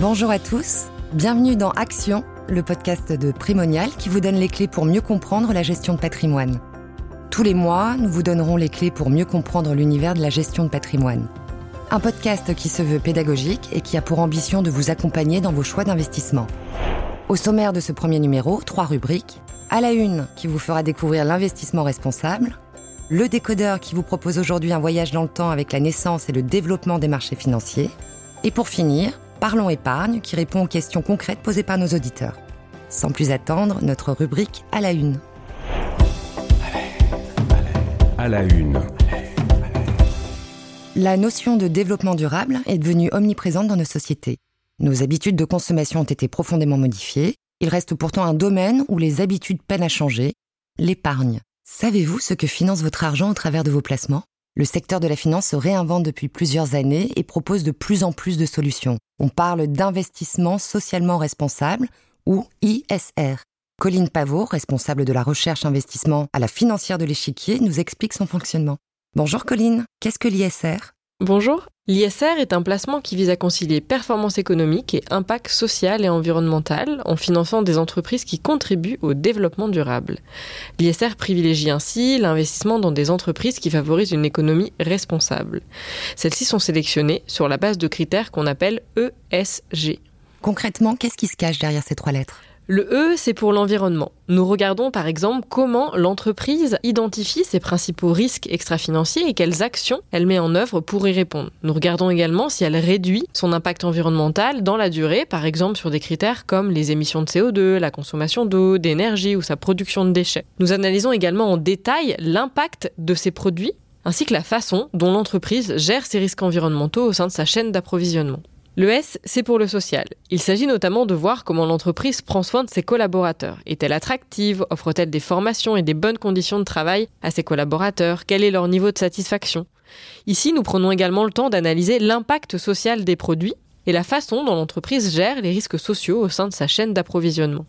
Bonjour à tous, bienvenue dans Action, le podcast de Primonial qui vous donne les clés pour mieux comprendre la gestion de patrimoine. Tous les mois, nous vous donnerons les clés pour mieux comprendre l'univers de la gestion de patrimoine. Un podcast qui se veut pédagogique et qui a pour ambition de vous accompagner dans vos choix d'investissement. Au sommaire de ce premier numéro, trois rubriques. À la une, qui vous fera découvrir l'investissement responsable. Le décodeur qui vous propose aujourd'hui un voyage dans le temps avec la naissance et le développement des marchés financiers. Et pour finir, Parlons épargne qui répond aux questions concrètes posées par nos auditeurs. Sans plus attendre, notre rubrique à la une. À la une. La notion de développement durable est devenue omniprésente dans nos sociétés. Nos habitudes de consommation ont été profondément modifiées. Il reste pourtant un domaine où les habitudes peinent à changer, l'épargne. Savez-vous ce que finance votre argent au travers de vos placements? Le secteur de la finance se réinvente depuis plusieurs années et propose de plus en plus de solutions. On parle d'investissement socialement responsable ou ISR. Colline Pavot, responsable de la recherche investissement à la financière de l'échiquier, nous explique son fonctionnement. Bonjour Colline, qu'est-ce que l'ISR Bonjour. L'ISR est un placement qui vise à concilier performance économique et impact social et environnemental en finançant des entreprises qui contribuent au développement durable. L'ISR privilégie ainsi l'investissement dans des entreprises qui favorisent une économie responsable. Celles-ci sont sélectionnées sur la base de critères qu'on appelle ESG. Concrètement, qu'est-ce qui se cache derrière ces trois lettres? Le E, c'est pour l'environnement. Nous regardons par exemple comment l'entreprise identifie ses principaux risques extra-financiers et quelles actions elle met en œuvre pour y répondre. Nous regardons également si elle réduit son impact environnemental dans la durée, par exemple sur des critères comme les émissions de CO2, la consommation d'eau, d'énergie ou sa production de déchets. Nous analysons également en détail l'impact de ces produits ainsi que la façon dont l'entreprise gère ses risques environnementaux au sein de sa chaîne d'approvisionnement. Le S, c'est pour le social. Il s'agit notamment de voir comment l'entreprise prend soin de ses collaborateurs. Est-elle attractive Offre-t-elle des formations et des bonnes conditions de travail à ses collaborateurs? Quel est leur niveau de satisfaction? Ici, nous prenons également le temps d'analyser l'impact social des produits et la façon dont l'entreprise gère les risques sociaux au sein de sa chaîne d'approvisionnement.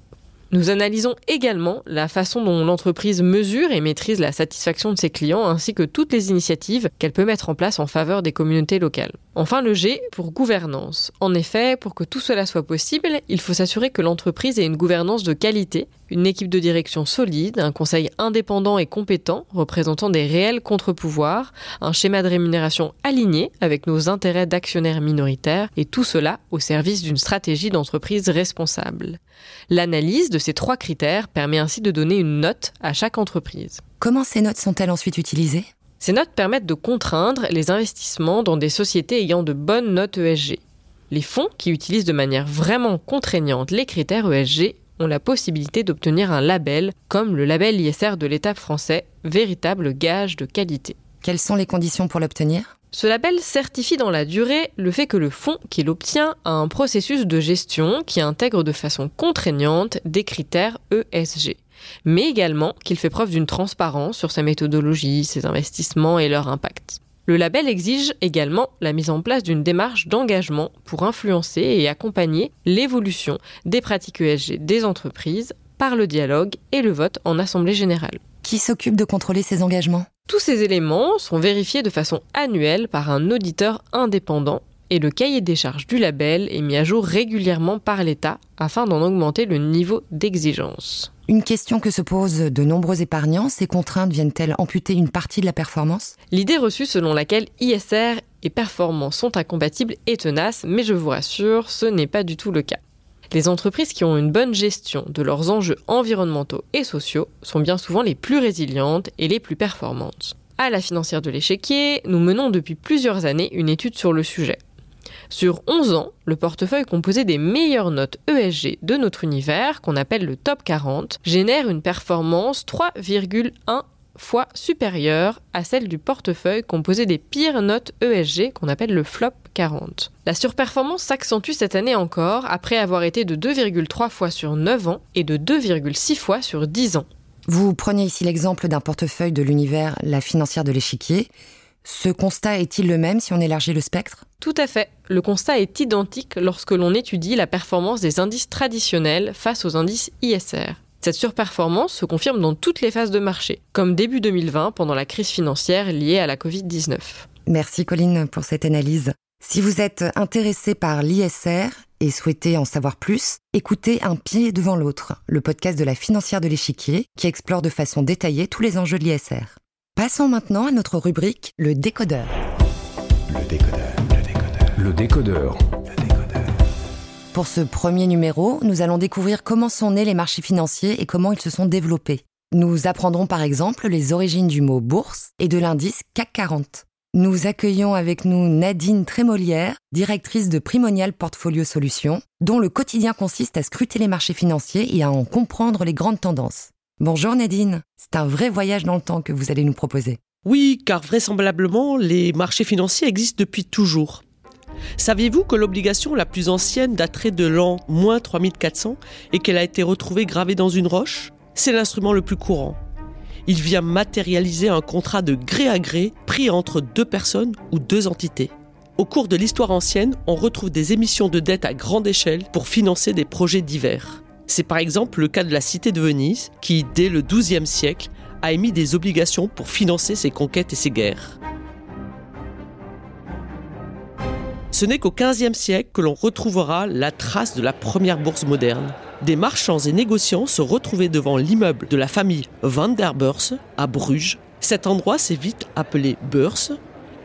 Nous analysons également la façon dont l'entreprise mesure et maîtrise la satisfaction de ses clients ainsi que toutes les initiatives qu'elle peut mettre en place en faveur des communautés locales. Enfin, le G pour gouvernance. En effet, pour que tout cela soit possible, il faut s'assurer que l'entreprise ait une gouvernance de qualité, une équipe de direction solide, un conseil indépendant et compétent représentant des réels contre-pouvoirs, un schéma de rémunération aligné avec nos intérêts d'actionnaires minoritaires et tout cela au service d'une stratégie d'entreprise responsable. L'analyse de ces trois critères permet ainsi de donner une note à chaque entreprise. Comment ces notes sont-elles ensuite utilisées? Ces notes permettent de contraindre les investissements dans des sociétés ayant de bonnes notes ESG. Les fonds qui utilisent de manière vraiment contraignante les critères ESG ont la possibilité d'obtenir un label comme le label ISR de l'État français, véritable gage de qualité. Quelles sont les conditions pour l'obtenir? Ce label certifie dans la durée le fait que le fonds qu'il obtient a un processus de gestion qui intègre de façon contraignante des critères ESG mais également qu'il fait preuve d'une transparence sur sa méthodologie, ses investissements et leur impact. Le label exige également la mise en place d'une démarche d'engagement pour influencer et accompagner l'évolution des pratiques ESG des entreprises par le dialogue et le vote en Assemblée générale. Qui s'occupe de contrôler ces engagements? Tous ces éléments sont vérifiés de façon annuelle par un auditeur indépendant et le cahier des charges du label est mis à jour régulièrement par l'État afin d'en augmenter le niveau d'exigence. Une question que se posent de nombreux épargnants, ces contraintes viennent-elles amputer une partie de la performance? L'idée reçue selon laquelle ISR et performance sont incompatibles est tenace, mais je vous rassure, ce n'est pas du tout le cas. Les entreprises qui ont une bonne gestion de leurs enjeux environnementaux et sociaux sont bien souvent les plus résilientes et les plus performantes. À la financière de l'échiquier, nous menons depuis plusieurs années une étude sur le sujet. Sur 11 ans, le portefeuille composé des meilleures notes ESG de notre univers, qu'on appelle le top 40, génère une performance 3,1 fois supérieure à celle du portefeuille composé des pires notes ESG qu'on appelle le flop 40. La surperformance s'accentue cette année encore après avoir été de 2,3 fois sur 9 ans et de 2,6 fois sur 10 ans. Vous prenez ici l'exemple d'un portefeuille de l'univers La financière de l'échiquier. Ce constat est-il le même si on élargit le spectre? Tout à fait. Le constat est identique lorsque l'on étudie la performance des indices traditionnels face aux indices ISR. Cette surperformance se confirme dans toutes les phases de marché, comme début 2020 pendant la crise financière liée à la Covid-19. Merci Colline pour cette analyse. Si vous êtes intéressé par l'ISR, et souhaitez en savoir plus, écoutez Un pied devant l'autre, le podcast de la financière de l'échiquier qui explore de façon détaillée tous les enjeux de l'ISR. Passons maintenant à notre rubrique Le décodeur. Le décodeur. Le décodeur. Le. Pour ce premier numéro, nous allons découvrir comment sont nés les marchés financiers et comment ils se sont développés. Nous apprendrons par exemple les origines du mot bourse et de l'indice CAC 40. Nous accueillons avec nous Nadine Trémolière, directrice de Primonial Portfolio Solutions, dont le quotidien consiste à scruter les marchés financiers et à en comprendre les grandes tendances. Bonjour Nadine, c'est un vrai voyage dans le temps que vous allez nous proposer. Oui, car vraisemblablement, les marchés financiers existent depuis toujours. Saviez-vous que l'obligation la plus ancienne daterait de l'an moins 3400 et qu'elle a été retrouvée gravée dans une roche? C'est l'instrument le plus courant il vient matérialiser un contrat de gré à gré pris entre deux personnes ou deux entités. Au cours de l'histoire ancienne, on retrouve des émissions de dettes à grande échelle pour financer des projets divers. C'est par exemple le cas de la cité de Venise, qui, dès le XIIe siècle, a émis des obligations pour financer ses conquêtes et ses guerres. Ce n'est qu'au XVe siècle que l'on retrouvera la trace de la première bourse moderne, des marchands et négociants se retrouvaient devant l'immeuble de la famille Van der Beurs à Bruges. Cet endroit s'est vite appelé Beurs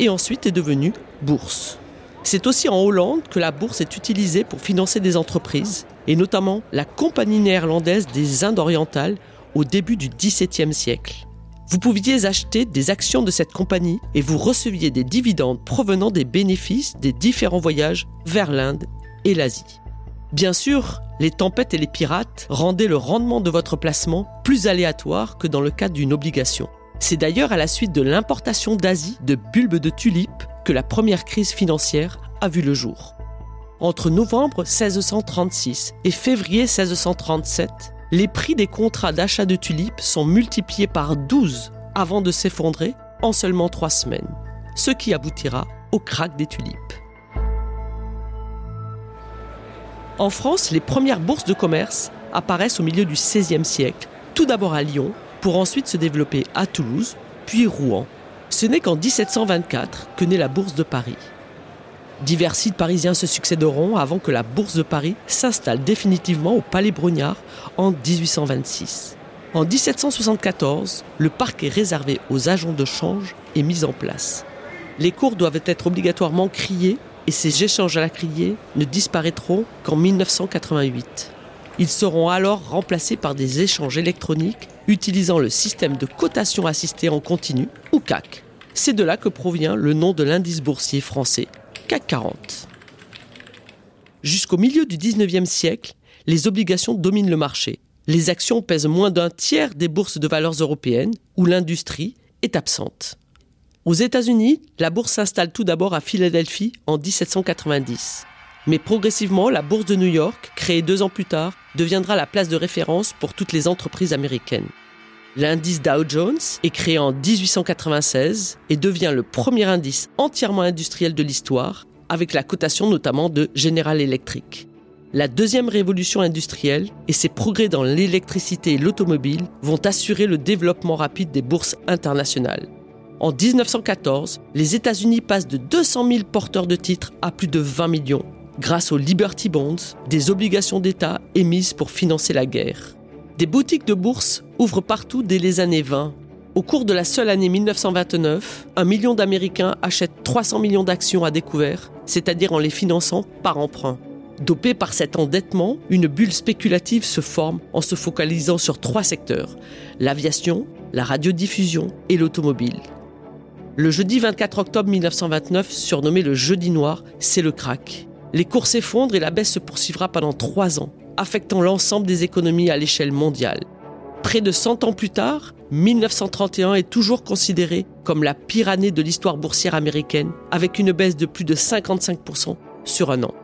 et ensuite est devenu Bourse. C'est aussi en Hollande que la bourse est utilisée pour financer des entreprises, et notamment la compagnie néerlandaise des Indes orientales au début du XVIIe siècle. Vous pouviez acheter des actions de cette compagnie et vous receviez des dividendes provenant des bénéfices des différents voyages vers l'Inde et l'Asie. Bien sûr, les tempêtes et les pirates rendaient le rendement de votre placement plus aléatoire que dans le cas d'une obligation. C'est d'ailleurs à la suite de l'importation d'Asie de bulbes de tulipes que la première crise financière a vu le jour. Entre novembre 1636 et février 1637, les prix des contrats d'achat de tulipes sont multipliés par 12 avant de s'effondrer en seulement trois semaines, ce qui aboutira au krach des tulipes. En France, les premières bourses de commerce apparaissent au milieu du XVIe siècle, tout d'abord à Lyon, pour ensuite se développer à Toulouse, puis Rouen. Ce n'est qu'en 1724 que naît la Bourse de Paris. Divers sites parisiens se succéderont avant que la Bourse de Paris s'installe définitivement au Palais Brognard en 1826. En 1774, le parc est réservé aux agents de change et mis en place. Les cours doivent être obligatoirement criés et ces échanges à la criée ne disparaîtront qu'en 1988. Ils seront alors remplacés par des échanges électroniques utilisant le système de cotation assistée en continu, ou CAC. C'est de là que provient le nom de l'indice boursier français, CAC 40. Jusqu'au milieu du 19e siècle, les obligations dominent le marché. Les actions pèsent moins d'un tiers des bourses de valeurs européennes, où l'industrie est absente. Aux États-Unis, la bourse s'installe tout d'abord à Philadelphie en 1790. Mais progressivement, la bourse de New York, créée deux ans plus tard, deviendra la place de référence pour toutes les entreprises américaines. L'indice Dow Jones est créé en 1896 et devient le premier indice entièrement industriel de l'histoire, avec la cotation notamment de General Electric. La deuxième révolution industrielle et ses progrès dans l'électricité et l'automobile vont assurer le développement rapide des bourses internationales. En 1914, les États-Unis passent de 200 000 porteurs de titres à plus de 20 millions, grâce aux Liberty Bonds, des obligations d'État émises pour financer la guerre. Des boutiques de bourse ouvrent partout dès les années 20. Au cours de la seule année 1929, un million d'Américains achètent 300 millions d'actions à découvert, c'est-à-dire en les finançant par emprunt. Dopé par cet endettement, une bulle spéculative se forme en se focalisant sur trois secteurs, l'aviation, la radiodiffusion et l'automobile. Le jeudi 24 octobre 1929, surnommé le jeudi noir, c'est le crack. Les cours s'effondrent et la baisse se poursuivra pendant trois ans, affectant l'ensemble des économies à l'échelle mondiale. Près de 100 ans plus tard, 1931 est toujours considéré comme la pire année de l'histoire boursière américaine, avec une baisse de plus de 55% sur un an.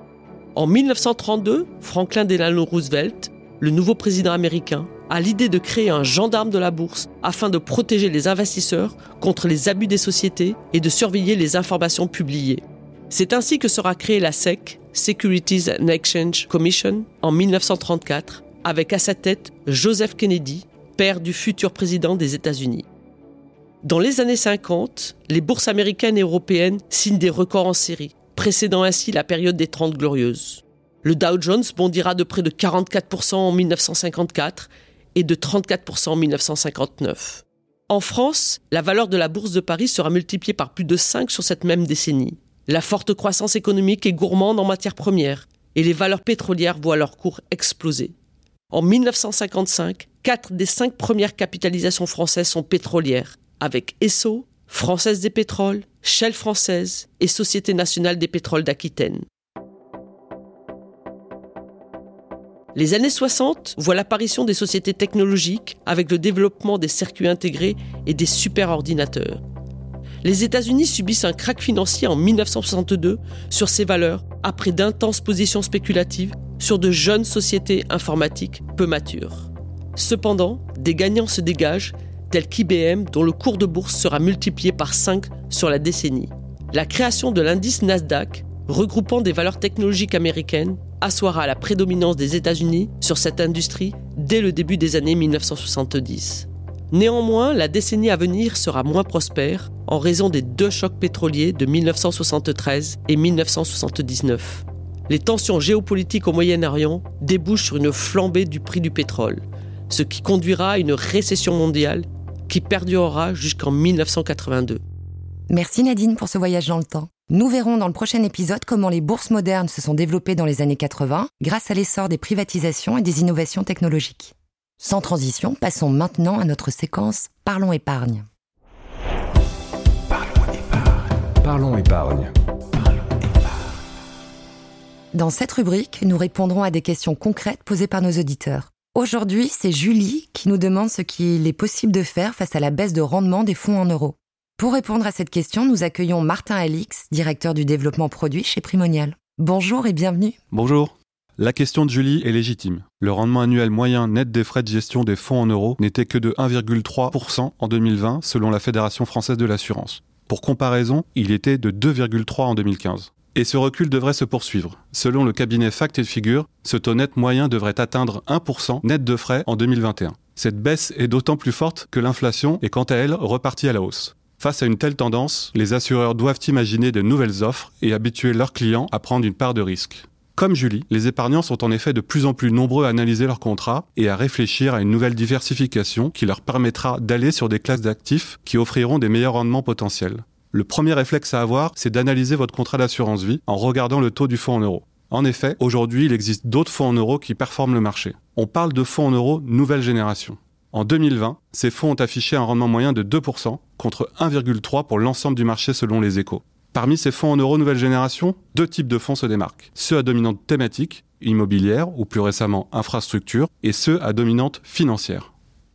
En 1932, Franklin Delano Roosevelt, le nouveau président américain, a l'idée de créer un gendarme de la bourse afin de protéger les investisseurs contre les abus des sociétés et de surveiller les informations publiées. C'est ainsi que sera créée la SEC, Securities and Exchange Commission, en 1934, avec à sa tête Joseph Kennedy, père du futur président des États-Unis. Dans les années 50, les bourses américaines et européennes signent des records en série, précédant ainsi la période des Trente Glorieuses. Le Dow Jones bondira de près de 44% en 1954 et de 34% en 1959. En France, la valeur de la bourse de Paris sera multipliée par plus de 5 sur cette même décennie. La forte croissance économique est gourmande en matières premières et les valeurs pétrolières voient leur cours exploser. En 1955, quatre des cinq premières capitalisations françaises sont pétrolières, avec Esso, Française des pétroles, Shell française et Société nationale des pétroles d'Aquitaine. Les années 60 voient l'apparition des sociétés technologiques avec le développement des circuits intégrés et des superordinateurs. Les États-Unis subissent un krach financier en 1962 sur ces valeurs après d'intenses positions spéculatives sur de jeunes sociétés informatiques peu matures. Cependant, des gagnants se dégagent, tels qu'IBM dont le cours de bourse sera multiplié par 5 sur la décennie. La création de l'indice Nasdaq, regroupant des valeurs technologiques américaines, assoira la prédominance des États-Unis sur cette industrie dès le début des années 1970. Néanmoins, la décennie à venir sera moins prospère en raison des deux chocs pétroliers de 1973 et 1979. Les tensions géopolitiques au Moyen-Orient débouchent sur une flambée du prix du pétrole, ce qui conduira à une récession mondiale qui perdurera jusqu'en 1982. Merci Nadine pour ce voyage dans le temps. Nous verrons dans le prochain épisode comment les bourses modernes se sont développées dans les années 80 grâce à l'essor des privatisations et des innovations technologiques. Sans transition, passons maintenant à notre séquence Parlons épargne. Parlons épargne. Parlons épargne. Dans cette rubrique, nous répondrons à des questions concrètes posées par nos auditeurs. Aujourd'hui, c'est Julie qui nous demande ce qu'il est possible de faire face à la baisse de rendement des fonds en euros. Pour répondre à cette question, nous accueillons Martin Alix, directeur du développement produit chez Primonial. Bonjour et bienvenue. Bonjour. La question de Julie est légitime. Le rendement annuel moyen net des frais de gestion des fonds en euros n'était que de 1,3% en 2020 selon la Fédération française de l'assurance. Pour comparaison, il était de 2,3 en 2015. Et ce recul devrait se poursuivre. Selon le cabinet Fact et Figure, ce taux net moyen devrait atteindre 1% net de frais en 2021. Cette baisse est d'autant plus forte que l'inflation est quant à elle repartie à la hausse. Face à une telle tendance, les assureurs doivent imaginer de nouvelles offres et habituer leurs clients à prendre une part de risque. Comme Julie, les épargnants sont en effet de plus en plus nombreux à analyser leurs contrats et à réfléchir à une nouvelle diversification qui leur permettra d'aller sur des classes d'actifs qui offriront des meilleurs rendements potentiels. Le premier réflexe à avoir, c'est d'analyser votre contrat d'assurance vie en regardant le taux du fonds en euros. En effet, aujourd'hui, il existe d'autres fonds en euros qui performent le marché. On parle de fonds en euros nouvelle génération. En 2020, ces fonds ont affiché un rendement moyen de 2% contre 1,3% pour l'ensemble du marché selon les échos. Parmi ces fonds en euros nouvelle génération, deux types de fonds se démarquent. Ceux à dominante thématique, immobilière ou plus récemment infrastructure, et ceux à dominante financière.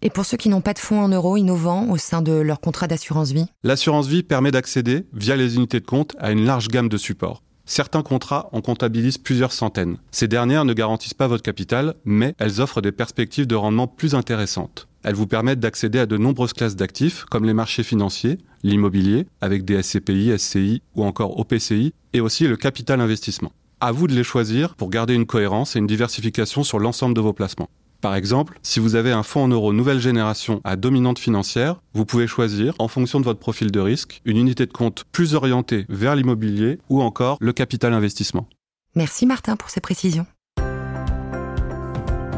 Et pour ceux qui n'ont pas de fonds en euros innovants au sein de leur contrat d'assurance vie L'assurance vie permet d'accéder, via les unités de compte, à une large gamme de supports. Certains contrats en comptabilisent plusieurs centaines. Ces dernières ne garantissent pas votre capital, mais elles offrent des perspectives de rendement plus intéressantes. Elles vous permettent d'accéder à de nombreuses classes d'actifs, comme les marchés financiers, l'immobilier, avec des SCPI, SCI ou encore OPCI, et aussi le capital investissement. À vous de les choisir pour garder une cohérence et une diversification sur l'ensemble de vos placements. Par exemple, si vous avez un fonds en euros nouvelle génération à dominante financière, vous pouvez choisir, en fonction de votre profil de risque, une unité de compte plus orientée vers l'immobilier ou encore le capital investissement. Merci Martin pour ces précisions.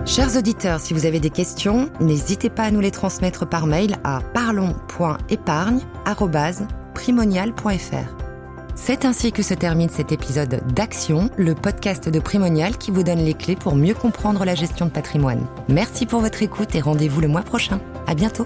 Chers auditeurs, si vous avez des questions, n'hésitez pas à nous les transmettre par mail à parlons.épargne.primonial.fr. C'est ainsi que se termine cet épisode d'Action, le podcast de Primonial qui vous donne les clés pour mieux comprendre la gestion de patrimoine. Merci pour votre écoute et rendez-vous le mois prochain. À bientôt.